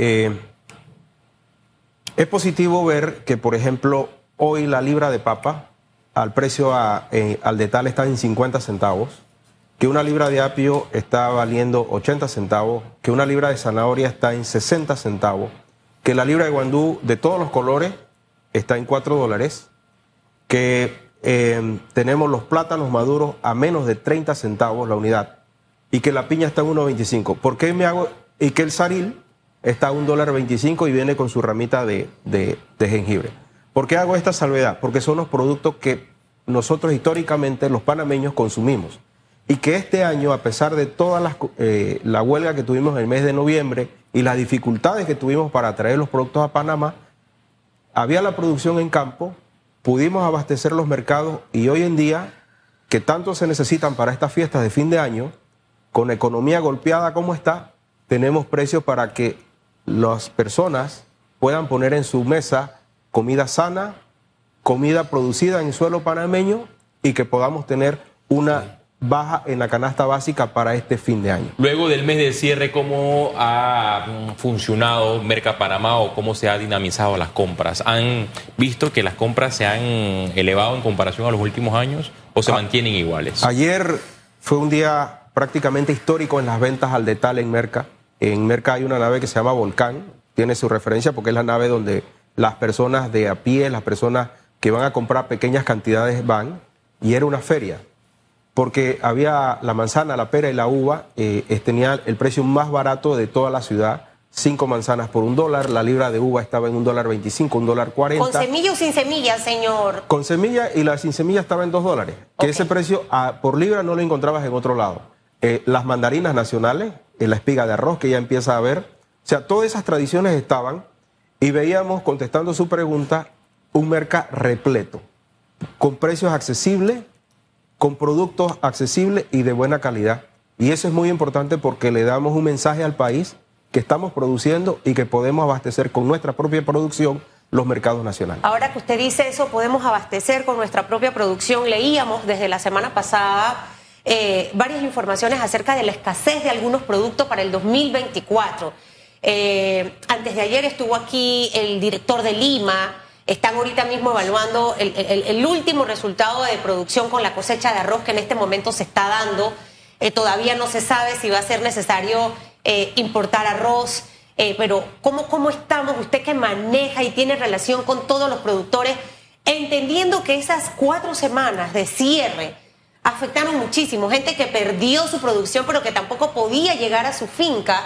eh, es positivo ver que, por ejemplo, hoy la libra de papa al precio eh, al detal está en 50 centavos, que una libra de apio está valiendo 80 centavos, que una libra de zanahoria está en 60 centavos, que la libra de guandú de todos los colores está en 4 dólares, que eh, tenemos los plátanos maduros a menos de 30 centavos la unidad y que la piña está en 1.25. ¿Por qué me hago? Y que el saril está a un dólar 25 y viene con su ramita de, de, jengibre. ¿Por qué hago esta salvedad? Porque son los productos que nosotros históricamente los panameños consumimos. Y que este año, a pesar de toda eh, la huelga que tuvimos en el mes de noviembre y las dificultades que tuvimos para traer los productos a Panamá, había la producción en campo, pudimos abastecer los mercados y hoy en día, que tanto se necesitan para estas fiestas de fin de año, con economía golpeada como está, tenemos precios para que las personas puedan poner en su mesa comida sana, comida producida en suelo panameño y que podamos tener una baja en la canasta básica para este fin de año. Luego del mes de cierre, ¿cómo ha funcionado Merca Panamá o cómo se ha dinamizado las compras? ¿Han visto que las compras se han elevado en comparación a los últimos años o se ah, mantienen iguales? Ayer fue un día prácticamente histórico en las ventas al detalle en Merca. En Merca hay una nave que se llama Volcán, tiene su referencia porque es la nave donde las personas de a pie, las personas que van a comprar pequeñas cantidades van, y era una feria, porque había la manzana, la pera y la uva, eh, tenía el precio más barato de toda la ciudad, cinco manzanas por un dólar, la libra de uva estaba en un dólar veinticinco, un dólar cuarenta. ¿Con semilla o sin semilla, señor? Con semilla y la sin semilla estaba en dos dólares, que ese precio ah, por libra no lo encontrabas en otro lado. Eh, las mandarinas nacionales, la espiga de arroz que ya empieza a ver. O sea, todas esas tradiciones estaban y veíamos, contestando su pregunta, un mercado repleto, con precios accesibles, con productos accesibles y de buena calidad. Y eso es muy importante porque le damos un mensaje al país que estamos produciendo y que podemos abastecer con nuestra propia producción los mercados nacionales. Ahora que usted dice eso, podemos abastecer con nuestra propia producción. Leíamos desde la semana pasada eh, varias informaciones acerca de la escasez de algunos productos para el 2024. Eh, antes de ayer estuvo aquí el director de Lima. Están ahorita mismo evaluando el, último resultado de producción con la cosecha de arroz que en este momento se está dando. Eh, todavía no se sabe si va a ser necesario importar arroz. pero ¿cómo, ¿cómo estamos? Usted que maneja y tiene relación con todos los productores, entendiendo que esas cuatro semanas de cierre afectaron muchísimo. Gente que perdió su producción, pero que tampoco podía llegar a su finca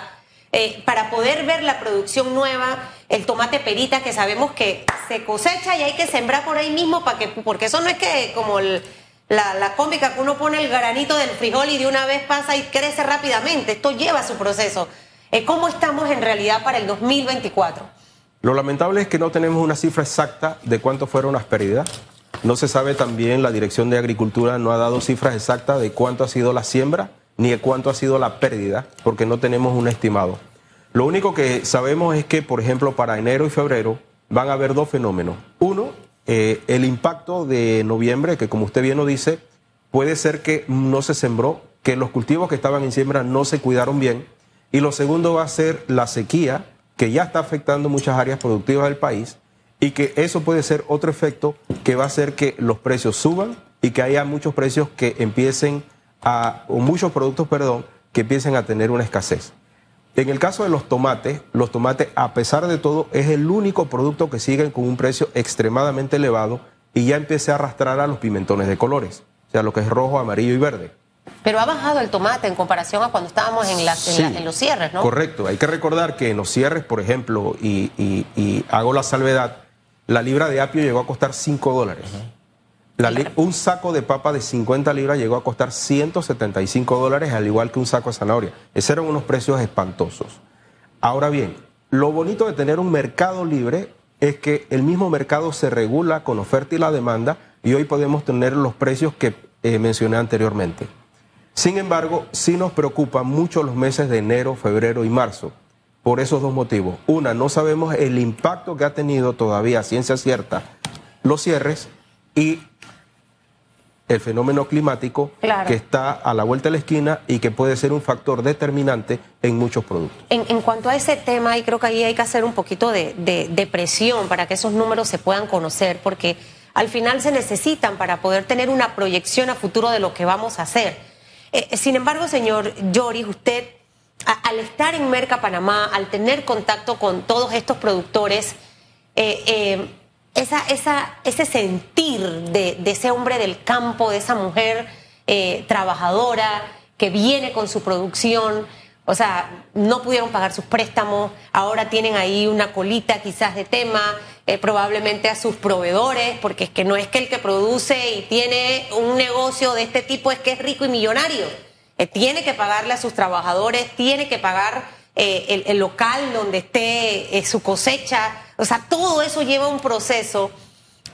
eh, para poder ver la producción nueva, el tomate perita, que sabemos que se cosecha y hay que sembrar por ahí mismo, para que, porque eso no es que como la, cómica que uno pone el granito del frijol y de una vez pasa y crece rápidamente. Esto lleva su proceso. Eh, ¿Cómo estamos en realidad para el 2024? Lo lamentable es que no tenemos una cifra exacta de cuánto fueron las pérdidas. No se sabe también, la Dirección de Agricultura no ha dado cifras exactas de cuánto ha sido la siembra ni de cuánto ha sido la pérdida, porque no tenemos un estimado. Lo único que sabemos es que, por ejemplo, para enero y febrero van a haber dos fenómenos. Uno, eh, el impacto de noviembre, que como usted bien lo dice, puede ser que no se sembró, que los cultivos que estaban en siembra no se cuidaron bien. Y lo segundo va a ser la sequía, que ya está afectando muchas áreas productivas del país y que eso puede ser otro efecto que va a hacer que los precios suban y que haya muchos precios que empiecen a, o muchos productos, perdón, que empiecen a tener una escasez. En el caso de los tomates, los tomates, a pesar de todo, es el único producto que sigue con un precio extremadamente elevado y ya empieza a arrastrar a los pimentones de colores, o sea, lo que es rojo, amarillo y verde. Pero ha bajado el tomate en comparación a cuando estábamos en, los cierres, ¿no? Correcto. Hay que recordar que en los cierres, por ejemplo, y hago la salvedad, la libra de apio llegó a costar 5 dólares. un saco de papa de 50 libras llegó a costar 175 dólares, al igual que un saco de zanahoria. Esos eran unos precios espantosos. Ahora bien, lo bonito de tener un mercado libre es que el mismo mercado se regula con oferta y la demanda y hoy podemos tener los precios que eh, mencioné anteriormente. Sin embargo, sí nos preocupan mucho los meses de enero, febrero y marzo por esos dos motivos. Una, no sabemos el impacto que ha tenido todavía, ciencia cierta, los cierres y el fenómeno climático Claro. que está a la vuelta de la esquina y que puede ser un factor determinante en muchos productos. En, en cuanto a ese tema, y creo que ahí hay que hacer un poquito de, de- de presión para que esos números se puedan conocer, porque al final se necesitan para poder tener una proyección a futuro de lo que vamos a hacer. Eh, sin embargo, señor Lloris, usted, al estar en Merca Panamá, al tener contacto con todos estos productores, eh, eh, esa, ese sentir de, ese hombre del campo, de esa mujer eh, trabajadora que viene con su producción, o sea, no pudieron pagar sus préstamos, ahora tienen ahí una colita quizás de tema, probablemente a sus proveedores, porque es que no es que el que produce y tiene un negocio de este tipo es que es rico y millonario. Eh, tiene que pagarle a sus trabajadores, tiene que pagar eh, el, local donde esté eh, su cosecha. O sea, todo eso lleva un proceso.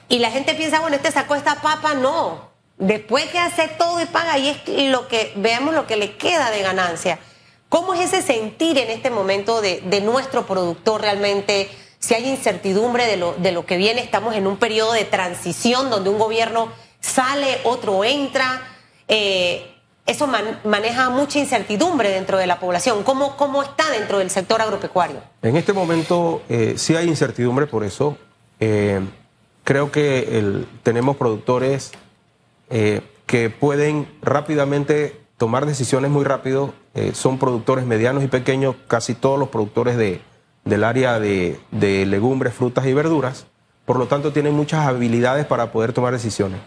Y la gente piensa, bueno, este sacó esta papa, no. Después que hace todo y paga, y es lo que, veamos lo que le queda de ganancia. ¿Cómo es ese sentir en este momento de, nuestro productor realmente? Si hay incertidumbre de lo, de lo que viene, estamos en un periodo de transición donde un gobierno sale, otro entra. Eso man- maneja mucha incertidumbre dentro de la población. ¿Cómo, ¿Cómo está dentro del sector agropecuario? En este momento eh, sí hay incertidumbre por eso. Eh, creo que tenemos productores eh, que pueden rápidamente tomar decisiones muy rápido. Son productores medianos y pequeños, casi todos los productores de, del área de legumbres, frutas y verduras. Por lo tanto, tienen muchas habilidades para poder tomar decisiones.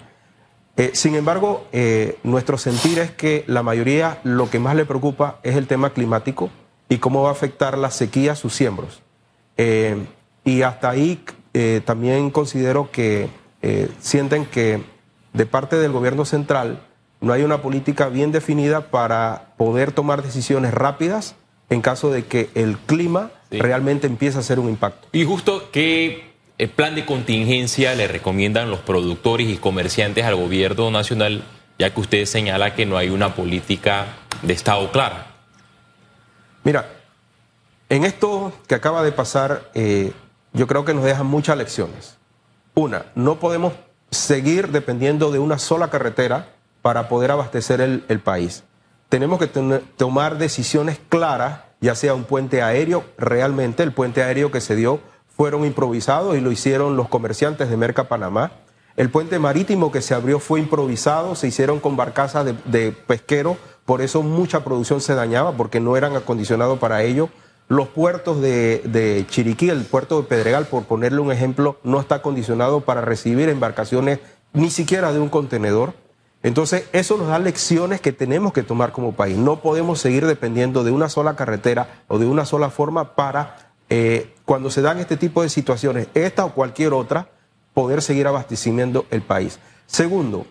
Eh, sin embargo, eh, nuestro sentir es que la mayoría lo que más le preocupa es el tema climático y cómo va a afectar la sequía a sus siembros. Eh, y hasta ahí también considero que sienten que de parte del gobierno central no hay una política bien definida para poder tomar decisiones rápidas en caso de que el clima Sí. realmente empiece a hacer un impacto. Y justo qué eh, plan de contingencia le recomiendan los productores y comerciantes al gobierno nacional, ya que usted señala que no hay una política de Estado clara. Mira, en esto que acaba de pasar, eh, yo creo que nos dejan muchas lecciones. Una, no podemos seguir dependiendo de una sola carretera para poder abastecer el, el país. Tenemos que tomar decisiones claras, ya sea un puente aéreo, realmente el puente aéreo que se dio fueron improvisados y lo hicieron los comerciantes de Merca Panamá. El puente marítimo que se abrió fue improvisado, se hicieron con barcazas de, de pesqueros, por eso mucha producción se dañaba porque no eran acondicionados para ello. Los puertos de, Chiriquí, el puerto de Pedregal, por ponerle un ejemplo, no está acondicionado para recibir embarcaciones ni siquiera de un contenedor. Entonces, eso nos da lecciones que tenemos que tomar como país. No podemos seguir dependiendo de una sola carretera o de una sola forma para, eh, cuando se dan este tipo de situaciones, esta o cualquier otra, poder seguir abasteciendo el país. Segundo,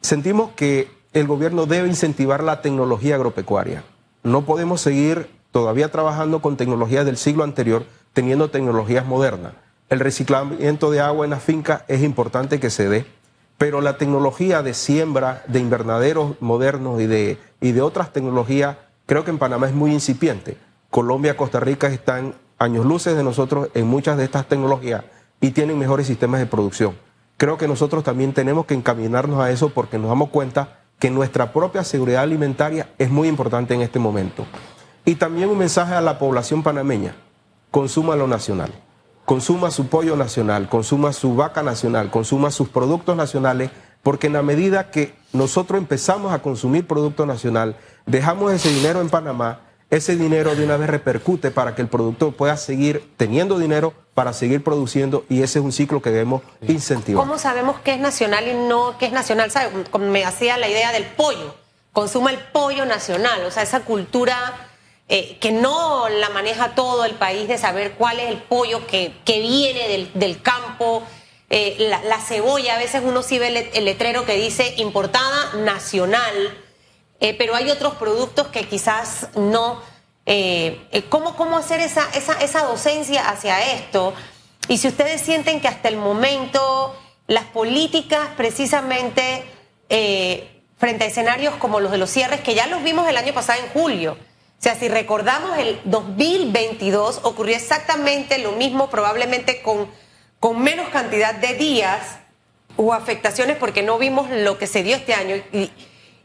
sentimos que el gobierno debe incentivar la tecnología agropecuaria. No podemos seguir todavía trabajando con tecnologías del siglo anterior, teniendo tecnologías modernas. El reciclamiento de agua en las fincas es importante que se dé, pero la tecnología de siembra, de invernaderos modernos y de, y de otras tecnologías, creo que en Panamá es muy incipiente. Colombia, Costa Rica están años luces de nosotros en muchas de estas tecnologías y tienen mejores sistemas de producción. Creo que nosotros también tenemos que encaminarnos a eso porque nos damos cuenta que nuestra propia seguridad alimentaria es muy importante en este momento. Y también un mensaje a la población panameña, consuma lo nacional, consuma su pollo nacional, consuma su vaca nacional, consuma sus productos nacionales, porque en la medida que nosotros empezamos a consumir producto nacional, dejamos ese dinero en Panamá, ese dinero de una vez repercute para que el productor pueda seguir teniendo dinero para seguir produciendo y ese es un ciclo que debemos incentivar. ¿Cómo sabemos qué es nacional y no qué es nacional? Me hacía la idea del pollo. Consuma el pollo nacional, o sea, esa cultura eh, que no la maneja todo el país de saber cuál es el pollo que, que viene del, del campo. Eh, la, la cebolla, a veces uno sí ve el, el letrero que dice importada nacional, eh, pero hay otros productos que quizás no. Eh, eh, ¿cómo, ¿Cómo hacer esa, esa, esa docencia hacia esto? Y si ustedes sienten que hasta el momento las políticas precisamente eh, frente a escenarios como los de los cierres, que ya los vimos el año pasado en julio, o sea, si recordamos el 2022 ocurrió exactamente lo mismo, probablemente con, con menos cantidad de días, hubo afectaciones porque no vimos lo que se dio este año. Y,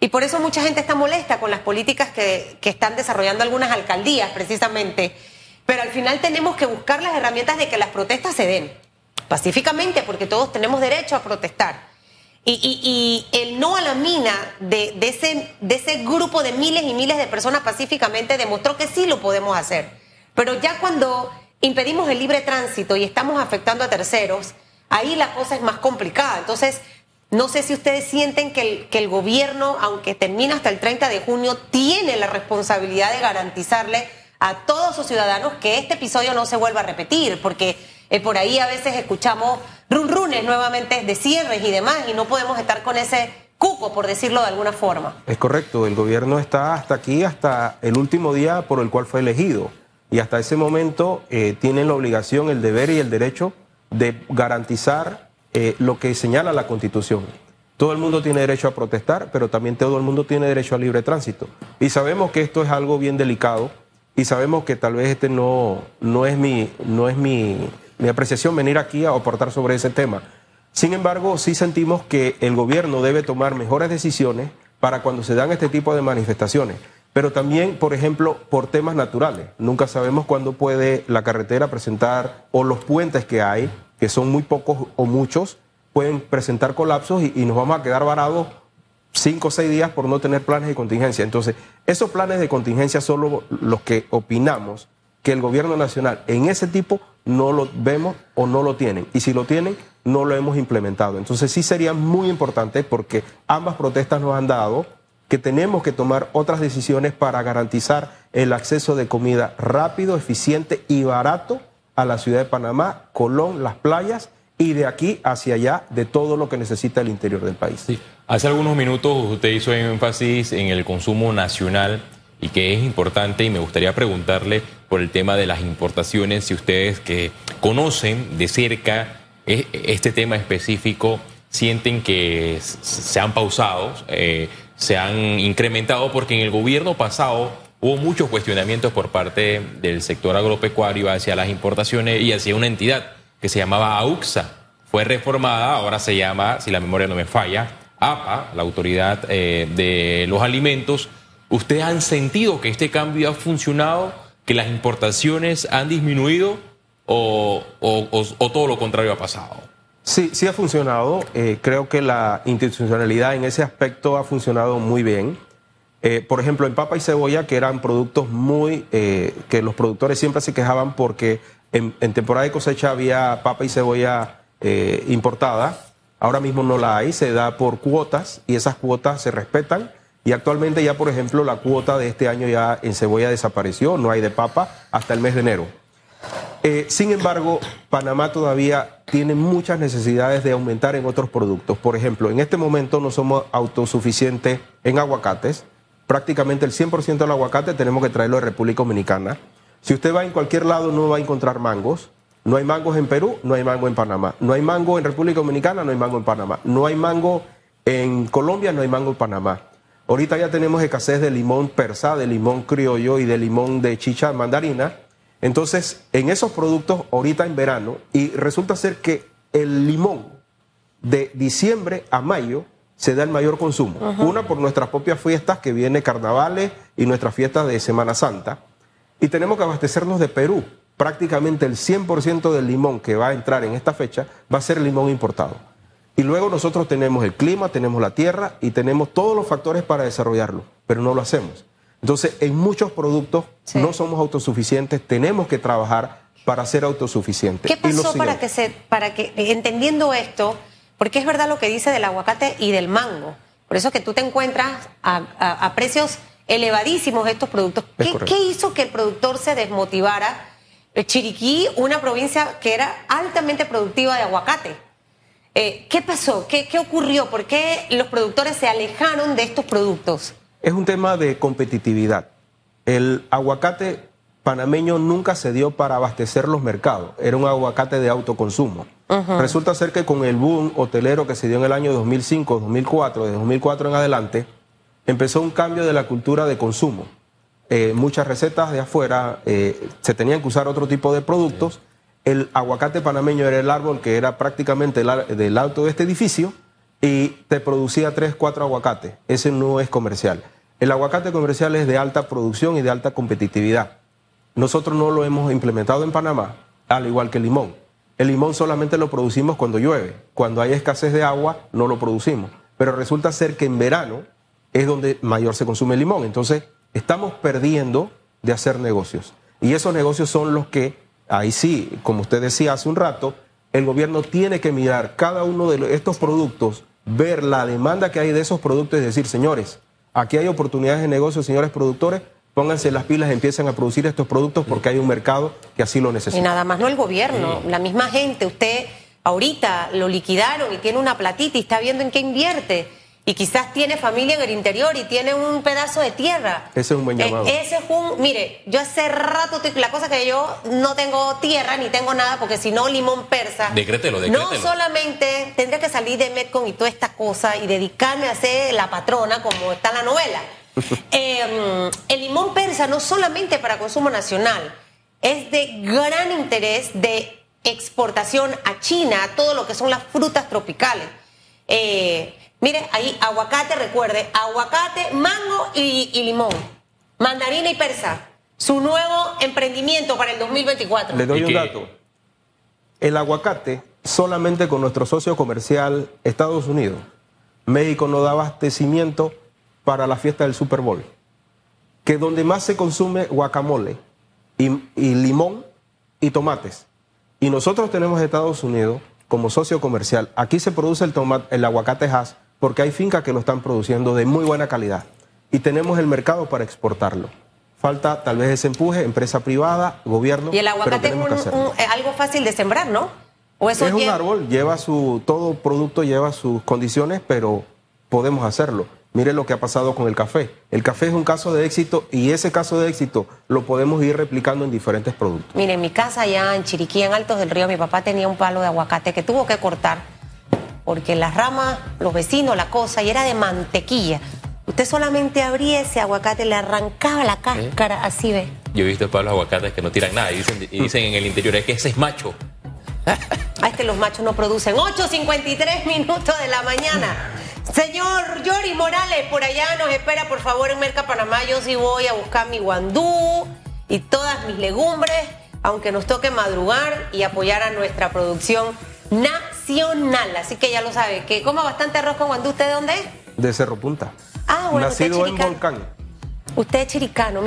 y por eso mucha gente está molesta con las políticas que, que están desarrollando algunas alcaldías, precisamente. Pero al final tenemos que buscar las herramientas de que las protestas se den pacíficamente, porque todos tenemos derecho a protestar. Y, el no a la mina de, de ese, de ese grupo de miles y miles de personas pacíficamente demostró que sí lo podemos hacer. Pero ya cuando impedimos el libre tránsito y estamos afectando a terceros, ahí la cosa es más complicada. Entonces, no sé si ustedes sienten que el, que el gobierno, aunque termina hasta el 30 de junio, tiene la responsabilidad de garantizarle a todos sus ciudadanos que este episodio no se vuelva a repetir, porque eh, por ahí a veces escuchamos run runes nuevamente de cierres y demás, y no podemos estar con ese cuco, por decirlo de alguna forma. Es correcto, el gobierno está hasta aquí, hasta el último día por el cual fue elegido. Y hasta ese momento eh, tienen la obligación, el deber y el derecho de garantizar eh, lo que señala la Constitución. Todo el mundo tiene derecho a protestar, pero también todo el mundo tiene derecho a libre tránsito. Y sabemos que esto es algo bien delicado y sabemos que tal vez este no, no es, mi, no es mi, mi apreciación venir aquí a aportar sobre ese tema. Sin embargo, sí sentimos que el gobierno debe tomar mejores decisiones para cuando se dan este tipo de manifestaciones. Pero también, por ejemplo, por temas naturales. Nunca sabemos cuándo puede la carretera presentar, o los puentes que hay, que son muy pocos o muchos, pueden presentar colapsos y, nos vamos a quedar varados cinco o seis días por no tener planes de contingencia. Entonces, esos planes de contingencia son lo- los que opinamos que el gobierno nacional en ese tipo no lo vemos o no lo tienen. Y si lo tienen, no lo hemos implementado. Entonces sí sería muy importante porque ambas protestas nos han dado que tenemos que tomar otras decisiones para garantizar el acceso de comida rápido, eficiente y barato a la ciudad de Panamá, Colón, las playas y de aquí hacia allá de todo lo que necesita el interior del país. Sí. Hace algunos minutos usted hizo énfasis en el consumo nacional y que es importante y me gustaría preguntarle por el tema de las importaciones, si ustedes que conocen de cerca e- este tema específico sienten que se han pausado, eh, se han incrementado, porque en el gobierno pasado hubo muchos cuestionamientos por parte del sector agropecuario hacia las importaciones y hacia una entidad que se llamaba AUXA. Fue reformada, ahora se llama, si la memoria no me falla, APA, la Autoridad eh, de los Alimentos. ¿Ustedes han sentido que este cambio ha funcionado, que las importaciones han disminuido o, todo lo contrario ha pasado? Sí, sí ha funcionado. Eh, creo que la institucionalidad en ese aspecto ha funcionado muy bien. Eh, por ejemplo, en papa y cebolla, que eran productos muy, eh, que los productores siempre se quejaban porque en, temporada de cosecha había papa y cebolla eh, importada. Ahora mismo no la hay, se da por cuotas y esas cuotas se respetan. Y actualmente ya, por ejemplo, la cuota de este año ya en cebolla desapareció, no hay de papa hasta el mes de enero. Eh, sin embargo, Panamá todavía tiene muchas necesidades de aumentar en otros productos. Por ejemplo, en este momento no somos autosuficientes en aguacates. Prácticamente el 100% del aguacate tenemos que traerlo de República Dominicana. Si usted va en cualquier lado no va a encontrar mangos. No hay mangos en Perú, no hay mango en Panamá. No hay mango en República Dominicana, no hay mango en Panamá. No hay mango en Colombia, no hay mango en Panamá. Ahorita ya tenemos escasez de limón persa, de limón criollo y de limón de chicha mandarina. Entonces, en esos productos, ahorita en verano, y resulta ser que el limón de diciembre a mayo se da el mayor consumo. Una por nuestras propias fiestas, que viene carnavales y nuestras fiestas de Semana Santa. Y tenemos que abastecernos de Perú. Prácticamente el 100% del limón que va a entrar en esta fecha va a ser limón importado. Y luego nosotros tenemos el clima, tenemos la tierra y tenemos todos los factores para desarrollarlo, pero no lo hacemos. Entonces, en muchos productos Sí. no somos autosuficientes, tenemos que trabajar para ser autosuficientes. ¿Qué pasó para que se, para que, entendiendo esto, porque es verdad lo que dice del aguacate y del mango, por eso que tú te encuentras a, a- a precios elevadísimos estos productos. Es ¿Qué, hizo que el productor se desmotivara? Eh, Chiriquí, una provincia que era altamente productiva de aguacate. Eh, ¿Qué pasó? ¿Qué, ¿Qué ocurrió? ¿Por qué los productores se alejaron de estos productos? Es un tema de competitividad. El aguacate panameño nunca se dio para abastecer los mercados, era un aguacate de autoconsumo. Resulta ser que con el boom hotelero que se dio en el año 2005, 2004, de 2004 en adelante, empezó un cambio de la cultura de consumo. Eh, muchas recetas de afuera eh, se tenían que usar otro tipo de productos el aguacate panameño era el árbol que era prácticamente el del alto de este edificio y te producía tres, cuatro aguacates. Ese no es comercial. El aguacate comercial es de alta producción y de alta competitividad. Nosotros no lo hemos implementado en Panamá, al igual que el limón. El limón solamente lo producimos cuando llueve. Cuando hay escasez de agua, no lo producimos. Pero resulta ser que en verano es donde mayor se consume el limón. Entonces, estamos perdiendo de hacer negocios. Y esos negocios son los que, ahí sí, como usted decía hace un rato, el gobierno tiene que mirar cada uno de estos productos, ver la demanda que hay de esos productos y decir, señores, aquí hay oportunidades de negocio, señores productores, pónganse las pilas y empiecen a producir estos productos porque hay un mercado que así lo Y necesita. nada más no el gobierno, la misma gente. Usted ahorita lo liquidaron y tiene una platita y está viendo en qué invierte. Y quizás tiene familia en el interior y tiene un pedazo de tierra. Ese es un buen Eh, llamado. ese es un. Mire, yo hace rato. estoy- La cosa que yo no tengo tierra ni tengo nada porque si no, limón persa. Decrételo, No decrételo. solamente tendría que salir de Metcon y toda esta cosa y dedicarme a ser la patrona como está en la novela. Eh, el limón persa no solamente para consumo nacional, es de gran interés de exportación a China, a todo lo que son las frutas tropicales. Eh, mire, ahí aguacate, recuerde, aguacate, mango y, y limón. Mandarina y persa. Su nuevo emprendimiento para el 2024. Le doy ¿Y un dato. El aguacate, solamente con nuestro socio comercial Estados Unidos, México no da abastecimiento para la fiesta del Super Bowl. Que donde más se consume guacamole y, y limón y tomates. Y nosotros tenemos Estados Unidos como socio comercial. Aquí se produce el, tomate, el aguacate Hass porque hay fincas que lo están produciendo de muy buena calidad. Y tenemos el mercado para exportarlo. Falta tal vez ese empuje, empresa privada, gobierno. Y el aguacate es un- un- es algo fácil de sembrar, ¿no? O eso es un árbol, lleva su, todo producto lleva sus condiciones, pero podemos hacerlo. Mire lo que ha pasado con el café. El café es un caso de éxito y ese caso de éxito lo podemos ir replicando en diferentes productos. Mire, en mi casa allá en Chiriquí, en Altos del Río, mi papá tenía un palo de aguacate que tuvo que cortar porque las ramas, los vecinos, la cosa, y era de mantequilla. Usted solamente abría ese aguacate, le arrancaba la cáscara, así ve. Yo he visto para los aguacates que no tiran nada y dicen, y dicen en el interior es que ese es macho. Ah, es que los machos no producen. 8.53 minutos de la mañana. Señor Yori Morales, por allá nos espera, por favor, en Merca Panamá. Yo sí voy a buscar mi guandú y todas mis legumbres, aunque nos toque madrugar y apoyar a nuestra producción nacional. Así que ya lo sabe, que coma bastante arroz con guandú. ¿Usted de dónde es? De Cerro Punta. Ah, bueno, usted Nacido es en. Volcán. Usted es chiricano.